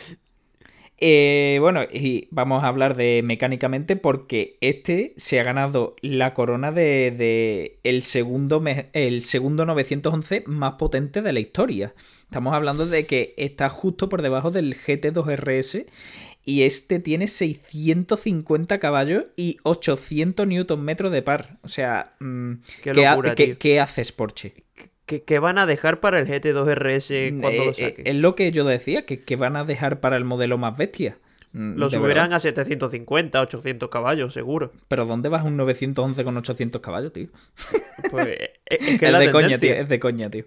Eh, bueno, y vamos a hablar de mecánicamente porque este se ha ganado la corona de, de el, segundo el segundo 911 más potente de la historia. Estamos hablando de que está justo por debajo del GT2 RS y este tiene 650 caballos y 800 Nm de par. O sea, mm, Qué ¿qué, ha- locura, qué- tío. qué haces, Porsche? ¿Qué, van a dejar para el GT2 RS cuando Eh, lo eh, saquen? es lo que yo decía, que, que van a dejar para el modelo más bestia. Mm, lo subirán a 750, 800 caballos, seguro. Pero ¿dónde vas un 911 con 800 caballos, tío? Pues, es, es que Es es la de coña, tío. Es de coña, tío.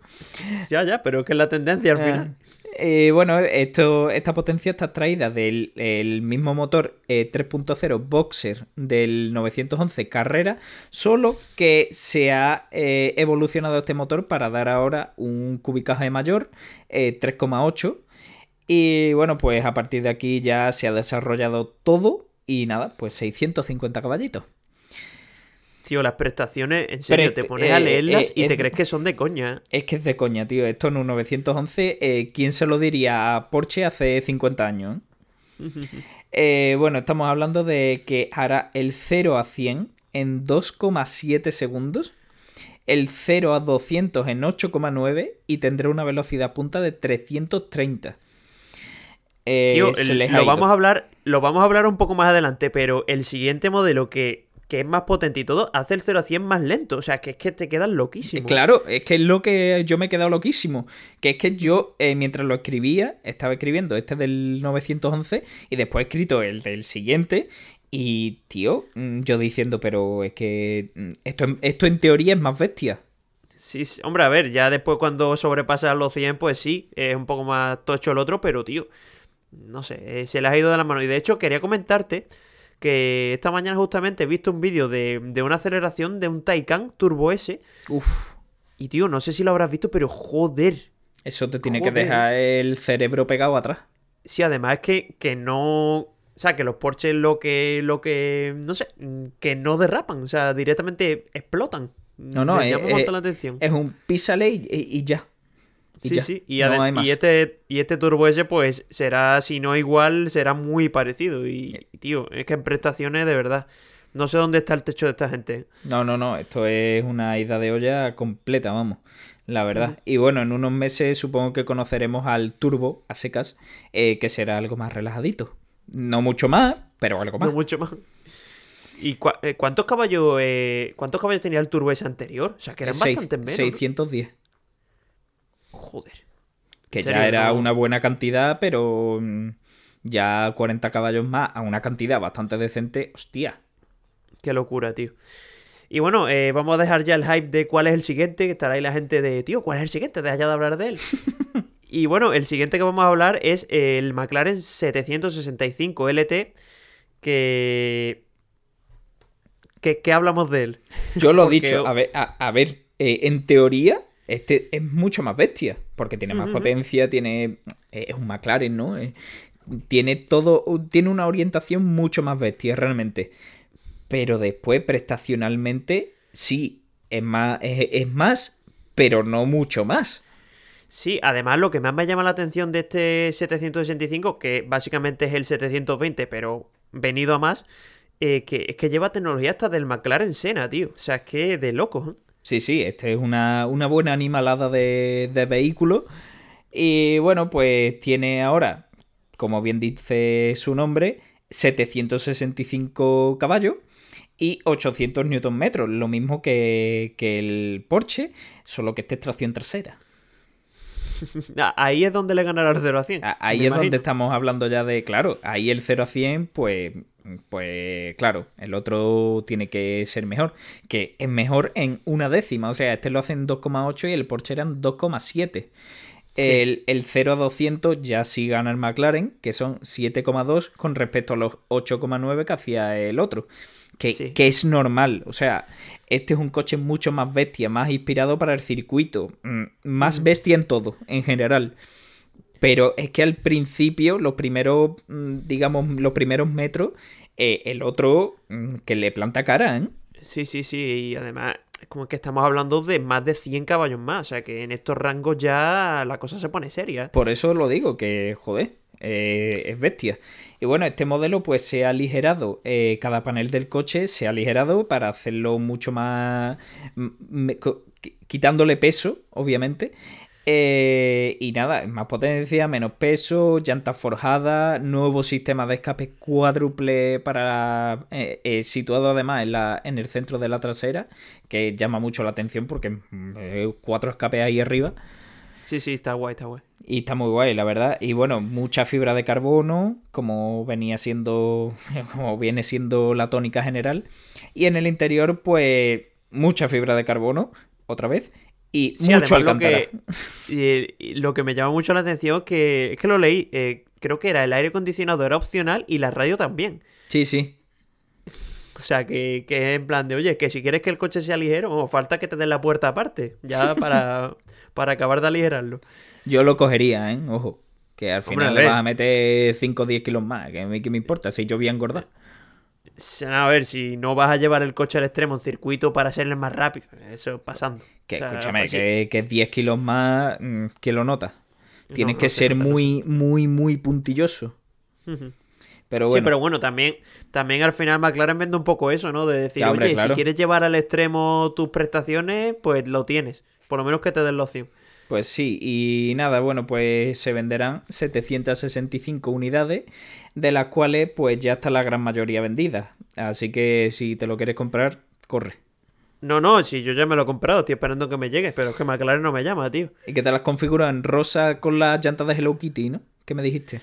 Ya, ya, pero es que es la tendencia al final. Eh, bueno, esto, esta potencia está extraída del el mismo motor eh, 3.0 Boxer del 911 Carrera, solo que se ha eh, evolucionado este motor para dar ahora un cubicaje mayor, eh, 3,8. Y bueno, pues a partir de aquí ya se ha desarrollado todo y nada, pues 650 caballitos. Tío, las prestaciones, en serio, Pero, te eh, pones a leerlas eh, y te es- crees que son de coña. ¿eh? Es que es de coña, tío. Esto en un 911, eh, ¿quién se lo diría a Porsche hace 50 años? eh? Eh, bueno, estamos hablando de que hará el 0 a 100 en 2,7 segundos, el 0 a 200 en 8,9 y tendrá una velocidad punta de 330. Eh, Tío, el- lo vamos a hablar, lo vamos a hablar un poco más adelante, pero el siguiente modelo que, que es más potente y todo, hace el 0 a 100 más lento. O sea, que es que te quedas loquísimo. Claro, es que es lo que yo me he quedado loquísimo. Que es que yo, eh, mientras lo escribía, estaba escribiendo este del 911 y después he escrito el del siguiente. Y, tío, mm, yo diciendo, pero es que mm, esto, en- esto en teoría es más bestia. Sí, sí, hombre, a ver, ya después cuando sobrepasa los 100, pues sí, es un poco más tocho el otro, pero tío, no sé, eh, se les ha ido de la mano. Y de hecho, quería comentarte que esta mañana justamente he visto un vídeo de, de una aceleración de un Taycan Turbo S. Uf, Y tío, no sé si lo habrás visto, pero joder. eso te tiene que dejar el cerebro pegado atrás. Sí, además es que, que no. O sea, que los Porsche lo que. lo que. no sé. que no derrapan. O sea, directamente explotan. No, no, eh, montón la atención. Es un písale y, y- y ya. Y Sí, ya. sí. Y, No y este, y este Turbo S, pues, será, si no igual, será muy parecido. Y, y, tío, es que en prestaciones, de verdad. No sé dónde está el techo de esta gente. No, no, no, esto es una ida de olla completa, vamos, la verdad. Y bueno, en unos meses supongo que conoceremos al Turbo, a secas, eh, que será algo más relajadito. No mucho más, pero algo más. No mucho más. ¿Y cua- eh, cuántos caballos eh, cuántos caballos tenía el Turbo S anterior? O sea, que eran Seis- bastantes menos. ¿no? 610, Joder. que ¿En ya era No. una buena cantidad, pero mm, ya 40 caballos más a una cantidad bastante decente, hostia. Qué locura, tío. Y bueno, eh, vamos a dejar ya el hype de cuál es el siguiente, que estará ahí la gente de, tío, ¿cuál es el siguiente? Deja ya de hablar de él. y bueno, el siguiente que vamos a hablar es el McLaren 765 LT, que... ¿Qué, qué hablamos de él? Yo lo he Porque- dicho, a ver, a, a ver eh, en teoría, este es mucho más bestia, porque tiene más potencia, tiene. eh, es un McLaren, ¿no? Eh, tiene todo. Tiene una orientación mucho más bestia, realmente. Pero después, prestacionalmente, sí, es más, es, es más, pero no mucho más. Sí, además lo que más me llama la atención de este 765, que básicamente es el 720, pero venido a más, eh, que es que lleva tecnología hasta del McLaren Senna, tío. O sea, es que de locos, ¿eh? Sí, sí, este es una, una buena animalada de, de vehículo. Y bueno, pues tiene ahora, como bien dice su nombre, 765 caballos y 800 Nm, lo mismo que, que el Porsche, solo que esta es tracción trasera. Ah, Ahí es donde le ganará el 0 a 100. A- Ahí es donde estamos hablando ya de, claro, ahí el 0 a 100, pues, pues claro, el otro tiene que ser mejor, que es mejor en una décima, o sea, este lo hacen 2,8 y el Porsche eran 2,7. El, el 0 a 200 ya sí gana el McLaren, que son 7,2 con respecto a los 8,9 que hacía el otro. Que, Sí. que es normal, o sea, este es un coche mucho más bestia, más inspirado para el circuito, mm, más bestia en todo, en general. Pero es que al principio, los primeros, mm, digamos, los primeros metros, eh, el otro mm, que le planta cara, ¿eh? Sí, sí, sí. Y además, como que estamos hablando de más de 100 caballos más. O sea que en estos rangos ya la cosa se pone seria. Por eso lo digo, que joder, eh, es bestia. Y bueno, este modelo pues se ha aligerado, eh, cada panel del coche se ha aligerado para hacerlo mucho más... quitándole peso, obviamente. Eh, y nada, más potencia, menos peso, llantas forjadas, nuevo sistema de escape cuádruple para eh, eh, situado además en, la, en el centro de la trasera, que llama mucho la atención porque mm, cuatro escapes ahí arriba. Sí, sí, está guay, está guay. Y está muy guay, la verdad. Y bueno, mucha fibra de carbono, como venía siendo, como viene siendo la tónica general. Y en el interior, pues, mucha fibra de carbono, otra vez. Y Sí, mucho además, lo que, lo que me llama mucho la atención es que, es que lo leí. eh, creo que era el aire acondicionado era opcional y la radio también. Sí, sí. O sea, que, que en plan de, oye, que si quieres que el coche sea ligero, oh, falta que te den la puerta aparte. Ya para, para acabar de aligerarlo. Yo lo cogería, ¿eh? Ojo. Que al final le vas a meter 5 o 10 kilos más. Que que me importa, si yo voy a engordar. A ver, si no vas a llevar el coche al extremo en circuito para el más rápido, eso pasando. Que O sea, escúchame, pues que, que 10 kilos más, mm, que lo notas. Tienes No, que no ser muy, muy, muy puntilloso. Pero bueno. Sí, pero bueno, también, también al final McLaren vende un poco eso, ¿no? De decir, Ya, hombre, oye, claro. si quieres llevar al extremo tus prestaciones, pues lo tienes. Por lo menos que te den la opción. Pues sí, y nada, bueno, pues se venderán 765 unidades, de las cuales pues ya está la gran mayoría vendida. Así que si te lo quieres comprar, corre. No, no, si yo ya me lo he comprado, estoy esperando que me llegue, pero es que McLaren no me llama, tío. Y que te las configuras en rosa con las llantas de Hello Kitty, ¿no? ¿Qué me dijiste?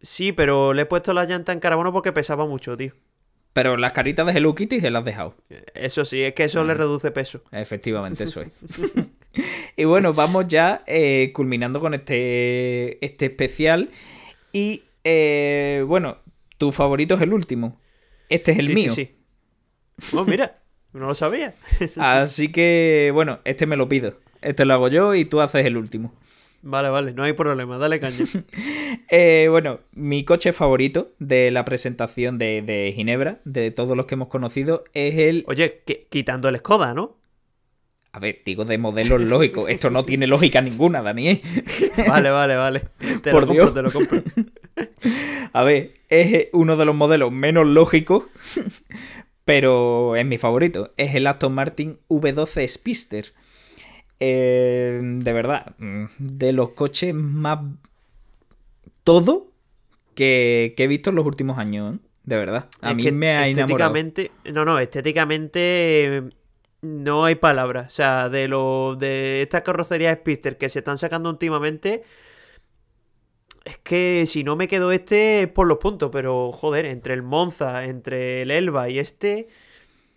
Sí, pero le he puesto la llanta en carbono porque pesaba mucho, tío. Pero las caritas de Hello Kitty se las has dejado. Eso sí, es que eso le reduce peso. Efectivamente, eso es. y bueno, vamos ya eh, culminando con este, este especial. Y eh, bueno, tu favorito es el último. Este es el sí, mío. sí, sí. Oh, mira, no lo sabía. Así que, bueno, este me lo pido. Este lo hago yo y tú haces el último. Vale, vale, no hay problema, dale caña. Eh, bueno, mi coche favorito de la presentación de, de Ginebra, de todos los que hemos conocido, es el... Oye, que- quitando el Skoda, ¿no? A ver, digo de modelos lógicos. Esto no tiene lógica ninguna, Dani. ¿eh? Vale, vale, vale. Te Por lo compro, Dios. te lo compro. A ver, es uno de los modelos menos lógicos, pero es mi favorito. Es el Aston Martin V12 Spister. Eh, de verdad, mm, de los coches más... Todo que, que he visto en los últimos años, ¿eh? de verdad. A Es mí me ha enamorado. estéticamente, no, no, estéticamente no hay palabras. O sea, de lo de estas carrocerías Spister que se están sacando últimamente, es que si no me quedo este es por los puntos, pero joder, entre el Monza, entre el Elba y este,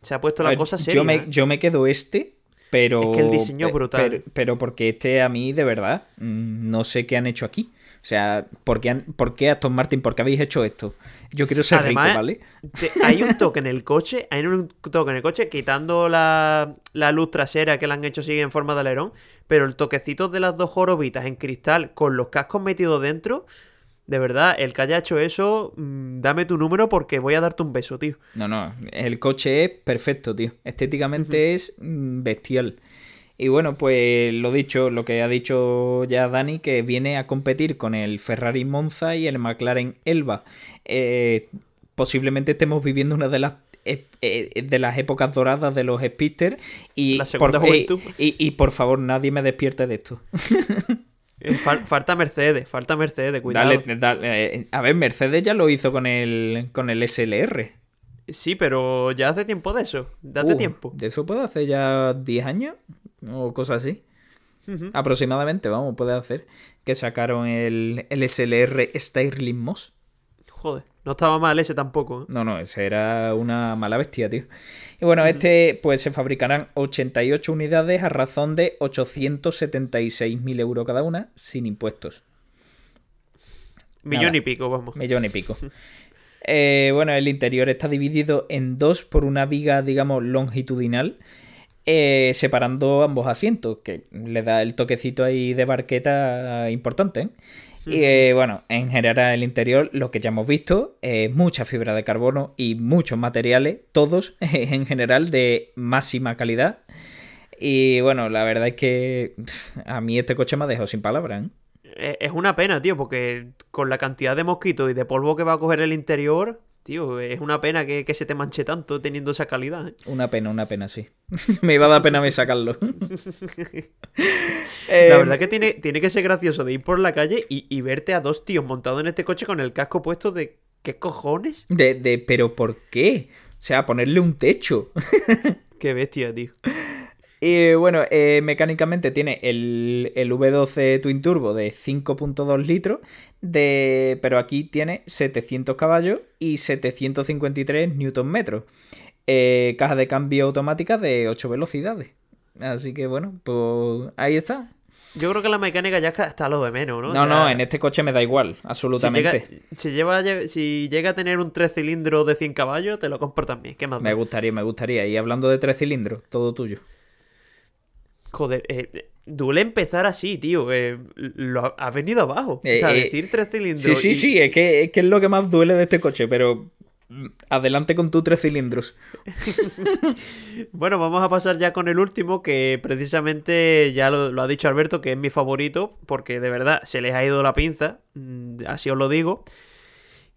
se ha puesto la ver, cosa seria. yo, me, ¿eh? yo me quedo este, pero... Es que el diseño es brutal. Pero, pero porque este a mí, de verdad, mm, no sé qué han hecho aquí. O sea, ¿por qué, por qué Aston Martin? ¿Por qué habéis hecho esto? Yo quiero ser Además, rico, ¿vale? Te- hay un toque en el coche, hay un toque en el coche, quitando la, la luz trasera que le han hecho sigue en forma de alerón, pero el toquecito de las dos jorobitas en cristal con los cascos metidos dentro, de verdad, el que haya hecho eso, mm, dame tu número porque voy a darte un beso, tío. No, no, el coche es perfecto, tío. Estéticamente es mm, bestial. Y bueno, pues lo dicho, lo que ha dicho ya Dani, que viene a competir con el Ferrari Monza y el McLaren Elba. Eh, posiblemente estemos viviendo una de las eh, de las épocas doradas de los Spister y por, y, y por favor nadie me despierte de esto. Eh, fal- falta Mercedes, falta Mercedes, cuidado. Dale, dale, a ver, Mercedes ya lo hizo con el, con el SLR. Sí, pero ya hace tiempo de eso. Date Uh, tiempo. De eso puede hacer ya 10 años o cosas así. Aproximadamente, vamos, puede hacer. Que sacaron el, el SLR Styling Moss. Joder, no estaba mal ese tampoco. ¿eh? No, no, ese era una mala bestia, tío. Y bueno, este, pues se fabricarán 88 unidades a razón de 876.000 euros cada una, sin impuestos. Millón Nada. y pico, vamos. Millón y pico. Eh, bueno, el interior está dividido en dos por una viga, digamos, longitudinal, eh, separando ambos asientos, que le da el toquecito ahí de barqueta importante. ¿eh? Y eh, bueno, en general el interior, lo que ya hemos visto, es mucha fibra de carbono y muchos materiales, todos en general de máxima calidad. Y bueno, la verdad es que pff, a mí este coche me ha dejado sin palabras. ¿eh? Eh, Es una pena, tío, porque con la cantidad de mosquitos y de polvo que va a coger el interior, tío, es una pena que, que se te manche tanto teniendo esa calidad. ¿eh? Una pena, una pena, sí. Me iba a dar pena mí sacarlo. La Eh, verdad que tiene, tiene que ser gracioso de ir por la calle y, y verte a dos tíos montados en este coche con el casco puesto de... ¿Qué cojones? De, de, pero ¿por qué? O sea, ponerle un techo. Qué bestia, tío. Y bueno, eh, mecánicamente tiene el, el V12 Twin Turbo de 5.2 litros, de, pero aquí tiene 700 caballos y 753 Nm. Eh, caja de cambio automática de 8 velocidades. Así que bueno, pues ahí está. Yo creo que la mecánica ya está lo de menos, ¿no? No, O no, en este coche me da igual, si absolutamente. llega, si, lleva, si llega a tener un tres cilindros de 100 caballos, te lo compro también. ¿Qué más? Me gustaría, me gustaría. Y hablando de tres cilindros, todo tuyo. Joder, eh, duele empezar así, tío. eh, lo ha, venido abajo. O sea, eh, decir tres cilindros. Sí, sí, y- sí, es que, es que es lo que más duele de este coche, pero mm, adelante con tus tres cilindros. Bueno, vamos a pasar ya con el último, que precisamente ya lo, lo ha dicho Alberto, que es mi favorito, porque de verdad se les ha ido la pinza, mm, así os lo digo.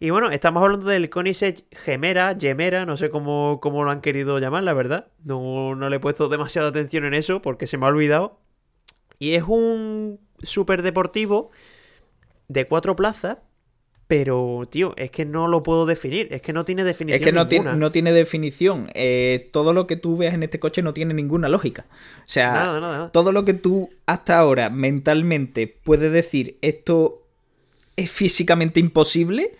Y bueno, estamos hablando del Koenigsegg Gemera, Gemera, no sé cómo, cómo lo han querido llamar, la verdad. No, no le he puesto demasiada atención en eso porque se me ha olvidado. Y es un super deportivo de cuatro plazas, pero, tío, es que no lo puedo definir, es que no tiene definición Es que no, tiene, no tiene definición. Eh, todo lo que tú veas en este coche no tiene ninguna lógica. O sea, Nada, nada, nada. todo lo que tú hasta ahora mentalmente puedes decir esto es físicamente imposible,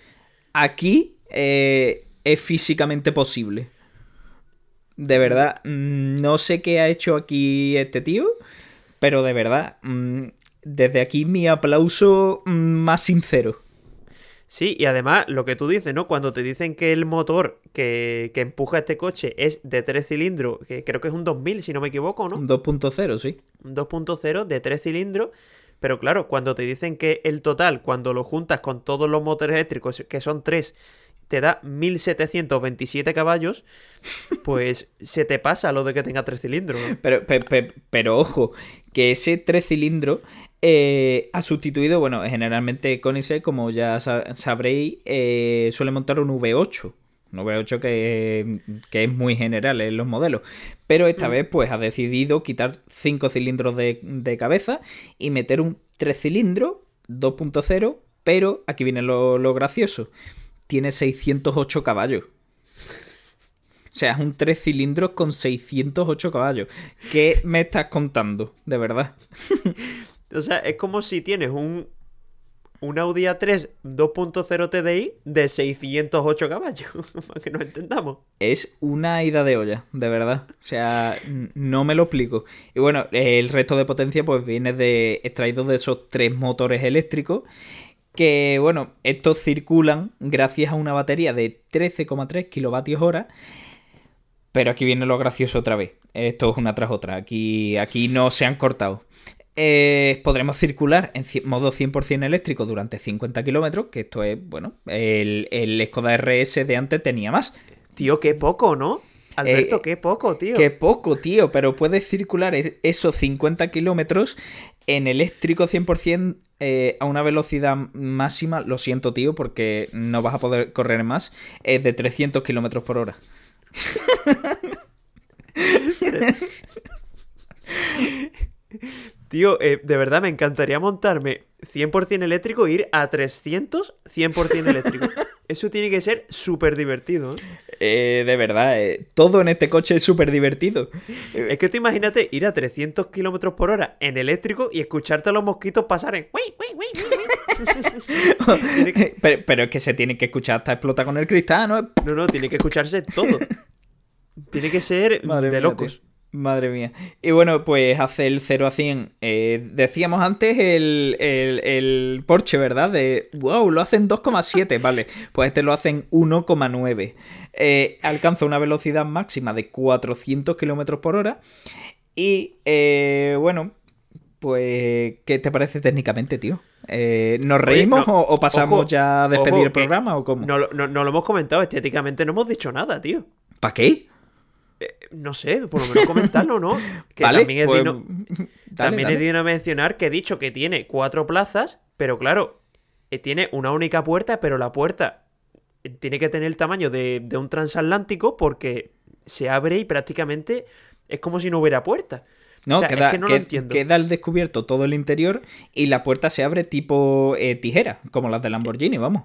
aquí eh, es físicamente posible. De verdad, mm, no sé qué ha hecho aquí este tío, pero de verdad, mm, desde aquí mi aplauso mm, más sincero. Sí, y además lo que tú dices, ¿no? Cuando te dicen que el motor que, que empuja este coche es de 3 cilindros, que creo que es un 2000, si no me equivoco, ¿no? Un 2.0, sí. Un 2.0 de 3 cilindros. Pero claro, cuando te dicen que el total, cuando lo juntas con todos los motores eléctricos, que son 3, te da 1727 caballos, pues se te pasa lo de que tenga 3 cilindros, ¿no? Pero, pe- pe- pero ojo, que ese tres cilindros eh, ha sustituido, bueno, generalmente Koenigsegg, como ya sa- sabréis, eh, suele montar un V8. Un V8 que, que es muy general en los modelos. Pero esta vez, pues, ha decidido quitar cinco cilindros de, de cabeza y meter un tres cilindros 2.0. Pero aquí viene lo, lo gracioso. Tiene 608 caballos. O sea, es un tres cilindros con 608 caballos. ¿Qué me estás contando? De verdad. O sea, es como si tienes un, un Audi A3 2.0 TDI de 608 caballos, para que nos entendamos. Es una ida de olla, de verdad. O sea, no me lo explico. Y bueno, el resto de potencia pues viene de extraído de esos tres motores eléctricos. Que bueno, estos circulan gracias a una batería de 13,3 kilovatios hora. Pero aquí viene lo gracioso otra vez. Esto es una tras otra. Aquí, aquí no se han cortado. Eh, podremos circular en modo 100% eléctrico durante 50 kilómetros, que esto es, bueno, el, el Skoda RS de antes tenía más. Tío, qué poco, ¿no? Alberto, Eh, qué poco, tío. Qué poco, tío, pero puedes circular e- esos 50 kilómetros en eléctrico 100% eh, a una velocidad máxima, lo siento, tío, porque no vas a poder correr más, es de 300 kilómetros por hora. Tío, eh, de verdad me encantaría montarme 100% eléctrico e ir a 300 100% eléctrico. Eso tiene que ser súper divertido. ¿eh? Eh, de verdad, eh, todo en este coche es súper divertido. Es que tú imagínate ir a 300 kilómetros por hora en eléctrico y escucharte a los mosquitos pasar en... Que- pero, pero es que se tiene que escuchar hasta explotar con el cristal, ¿no? No, no, tiene que escucharse todo. Tiene que ser Madre de mía, locos. tío. Madre mía. Y bueno, pues hace el 0 a 100. eh, decíamos antes el, el, el Porsche, ¿verdad? De, wow, lo hacen 2,7. Vale, pues este lo hacen 1,9. Eh, alcanza una velocidad máxima de 400 kilómetros por hora. Y eh, bueno, pues, ¿qué te parece técnicamente, tío? Eh, ¿Nos Oye, reímos no, o, o pasamos ojo, ya a despedir ojo, el programa o cómo? No, lo- no, no lo hemos comentado, estéticamente no hemos dicho nada, tío. ¿Para qué? Eh, No sé, por lo menos comentarlo, ¿no? Que Vale, también, es, pues, dale, también dale. es digno mencionar que he dicho que tiene cuatro plazas, pero claro, eh, tiene una única puerta, pero la puerta eh, tiene que tener el tamaño de, de un transatlántico porque se abre y prácticamente es como si no hubiera puerta. No, O sea, queda, es que no que- lo entiendo. queda al descubierto todo el interior y la puerta se abre tipo eh, tijera, como las de Lamborghini, vamos.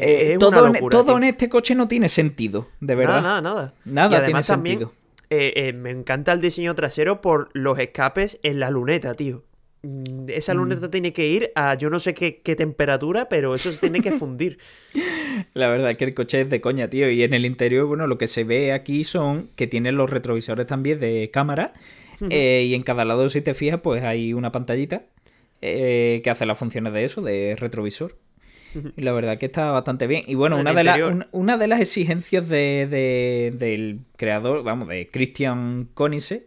Eh, es todo en- todo este coche no tiene sentido, de verdad. Nada, nada, nada. Tiene también, sentido. eh, eh, me encanta el diseño trasero por los escapes en la luneta, tío. Mm, Esa luneta tiene que ir a yo no sé qué, qué temperatura, pero eso se tiene que fundir. La verdad es que el coche es de coña, tío. Y en el interior, bueno, lo que se ve aquí son que tiene los retrovisores también de cámara. eh, y en cada lado, si te fijas, pues hay una pantallita eh, que hace las funciones de eso, de retrovisor. Y la verdad que está bastante bien. Y bueno, una, de la- interior. una, una de las exigencias de, de- del creador, vamos, de Christian Konise,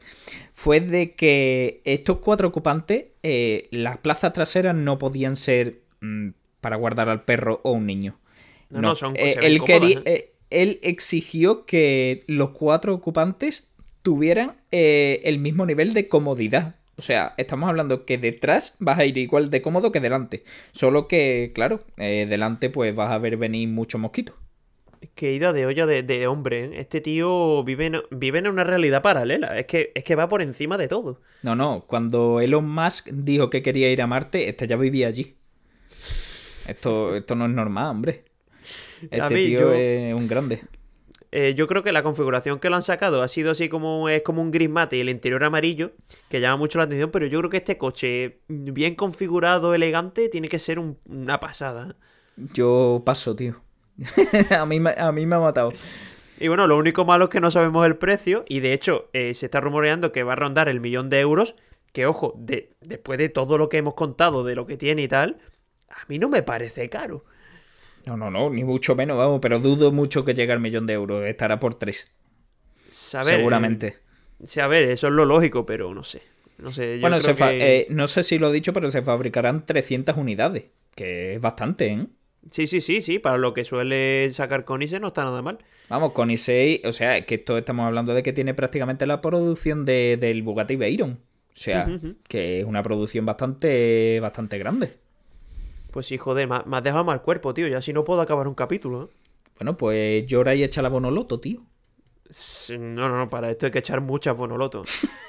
fue de que estos cuatro ocupantes, eh, las plazas traseras no podían ser mm, para guardar al perro o un niño. No, no, son- eh, él, quería- cómodas, eh, él exigió que los cuatro ocupantes tuvieran eh, el mismo nivel de comodidad. O sea, estamos hablando que detrás vas a ir igual de cómodo que delante. Solo que, claro, eh, delante pues vas a ver venir muchos mosquitos. Qué ida de olla de, de hombre, ¿eh? Este tío vive en, vive en una realidad paralela. Es que, es que va por encima de todo. No, no, cuando Elon Musk dijo que quería ir a Marte, este ya vivía allí. Esto, esto no es normal, hombre. Este mí, tío yo- es un grande. Eh, yo creo que la configuración que lo han sacado ha sido así como es como un gris mate y el interior amarillo, que llama mucho la atención, pero yo creo que este coche bien configurado, elegante, tiene que ser un- una pasada. ¿eh? Yo paso, tío. a, mí, me- a mí me ha matado. Y bueno, lo único malo es que no sabemos el precio y de hecho eh, se está rumoreando que va a rondar el millón de euros, que ojo, de, después de todo lo que hemos contado, de lo que tiene y tal, a mí no me parece caro. No, no, no, ni mucho menos, vamos, pero dudo mucho que llegue al millón de euros. Estará por tres, Saber, seguramente. eh, sí, a ver, eso es lo lógico, pero no sé. No sé, yo bueno, creo se fa- que- eh, no sé si lo he dicho, pero se fabricarán 300 unidades, que es bastante, ¿eh? Sí, sí, sí, sí, para lo que suele sacar Conise no está nada mal. Vamos, con i6, o sea, es que esto estamos hablando de que tiene prácticamente la producción de- del Bugatti Veyron. O sea, que es una producción bastante, bastante grande. Pues sí, joder, me, ha- me has dejado mal cuerpo, tío. Ya si no puedo acabar un capítulo, ¿eh? Bueno, pues llora y echa la bonoloto, tío. No, no, no, para esto hay que echar muchas bonolotos.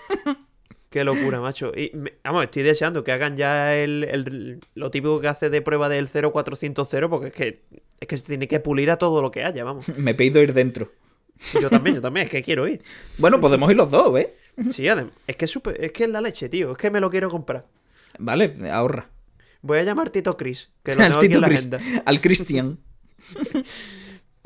Qué locura, macho. Y, me- vamos, estoy deseando que hagan ya el, el- lo típico que hace de prueba del 0400 porque es que, es que se tiene que pulir a todo lo que haya, vamos. Me pido ir dentro. Yo también, yo también, es que quiero ir. Bueno, podemos ir los dos, ¿ves? Sí, además, es que es, súper- es que es la leche, tío. Es que me lo quiero comprar. Vale, ahorra. Voy a llamar Tito Chris, que lo Al tengo aquí en Tito la Chris- agenda. al Christian.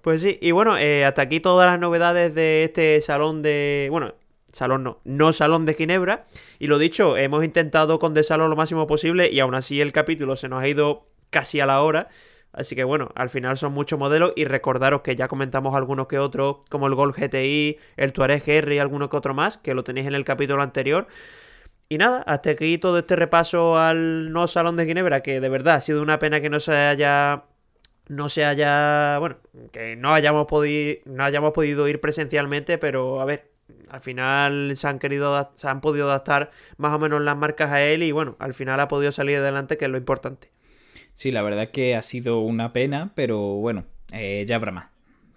Pues sí, y bueno, eh, hasta aquí todas las novedades de este salón de... Bueno, salón no, no salón de Ginebra. Y lo dicho, hemos intentado condensarlo lo máximo posible y aún así el capítulo se nos ha ido casi a la hora. Así que bueno, al final son muchos modelos y recordaros que ya comentamos algunos que otros, como el Golf GTI, el Touareg GR y alguno que otro más, que lo tenéis en el capítulo anterior. Y nada, hasta aquí todo este repaso al no Salón de Ginebra, que de verdad ha sido una pena que no se haya no se haya, bueno, que no hayamos podido no hayamos podido ir presencialmente, pero a ver, al final se han querido se han podido adaptar más o menos las marcas a él y bueno, al final ha podido salir adelante, que es lo importante. Sí, la verdad es que ha sido una pena, pero bueno, eh, ya habrá más.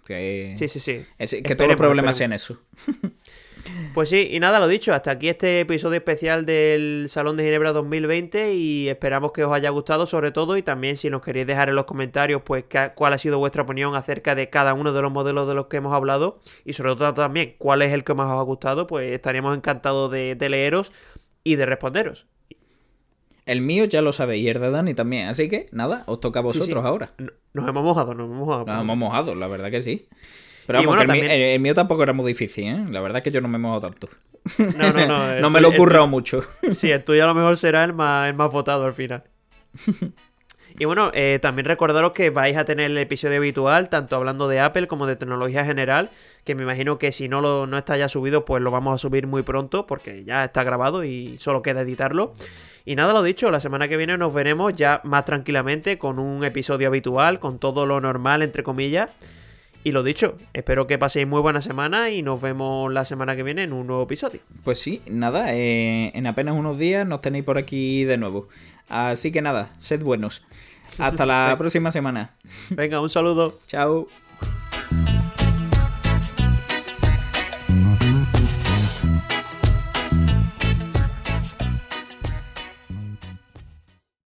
Que, Sí, sí, sí. es- que todos los problemas esperemos. sean eso. Pues sí, y nada, lo dicho, hasta aquí este episodio especial del Salón de Ginebra 2020 y esperamos que os haya gustado sobre todo y también si nos queréis dejar en los comentarios pues cuál ha sido vuestra opinión acerca de cada uno de los modelos de los que hemos hablado y sobre todo también cuál es el que más os ha gustado, pues estaríamos encantados de, leeros y de responderos. El mío ya lo sabéis, y el de Dani también. Así que, nada, os toca a vosotros ahora. Nos hemos mojado, nos hemos mojado. Nos hemos mojado, la verdad que sí. Pero vamos, el, mío, tampoco era muy difícil, ¿eh? La verdad es que yo no me he mojado tanto. No, no, no. no me lo he currado mucho. Sí, el tuyo a lo mejor será el más, el más votado al final. Y bueno, eh, también recordaros que vais a tener el episodio habitual, tanto hablando de Apple como de tecnología general, que me imagino que si no, lo, no está ya subido, pues lo vamos a subir muy pronto, porque ya está grabado y solo queda editarlo. Y nada, lo dicho, la semana que viene nos veremos ya más tranquilamente con un episodio habitual, con todo lo normal, entre comillas. Y lo dicho, espero que paséis muy buena semana y nos vemos la semana que viene en un nuevo episodio. Pues sí, nada, eh, en apenas unos días nos tenéis por aquí de nuevo. Así que nada, sed buenos. Hasta la próxima semana. Venga, un saludo. Chao.